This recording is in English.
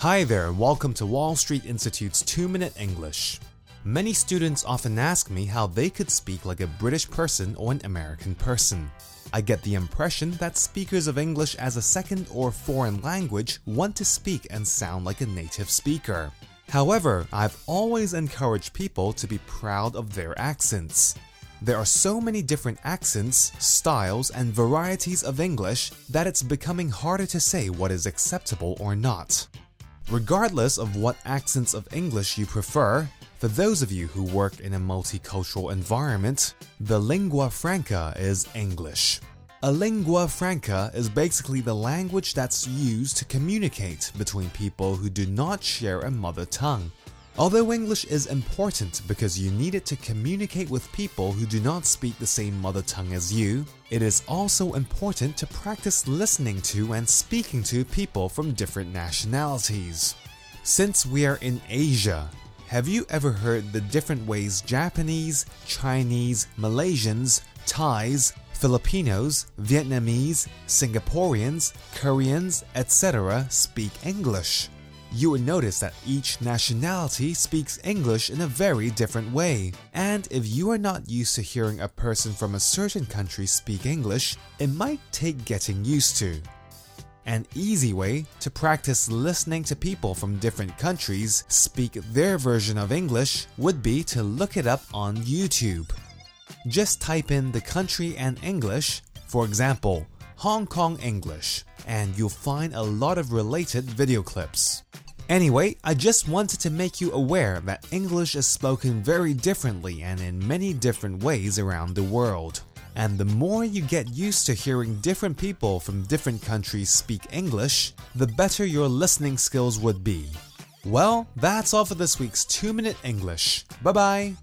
Hi there, and welcome to Wall Street Institute's 2 Minute English. Many students often ask me how they could speak like a British person or an American person. I get the impression that speakers of English as a second or foreign language want to speak and sound like a native speaker. However, I've always encouraged people to be proud of their accents. There are so many different accents, styles, and varieties of English that it's becoming harder to say what is acceptable or not. Regardless of what accents of English you prefer, for those of you who work in a multicultural environment, the lingua franca is English. A lingua franca is basically the language that's used to communicate between people who do not share a mother tongue. Although English is important because you need it to communicate with people who do not speak the same mother tongue as you, it is also important to practice listening to and speaking to people from different nationalities. Since we are in Asia, have you ever heard the different ways Japanese, Chinese, Malaysians, Thais, Filipinos, Vietnamese, Singaporeans, Koreans, etc. speak English? You would notice that each nationality speaks English in a very different way. And if you are not used to hearing a person from a certain country speak English, it might take getting used to. An easy way to practice listening to people from different countries speak their version of English would be to look it up on YouTube. Just type in the country and English, for example, Hong Kong English, and you'll find a lot of related video clips. Anyway, I just wanted to make you aware that English is spoken very differently and in many different ways around the world. And the more you get used to hearing different people from different countries speak English, the better your listening skills would be. Well, that's all for this week's 2 Minute English. Bye bye!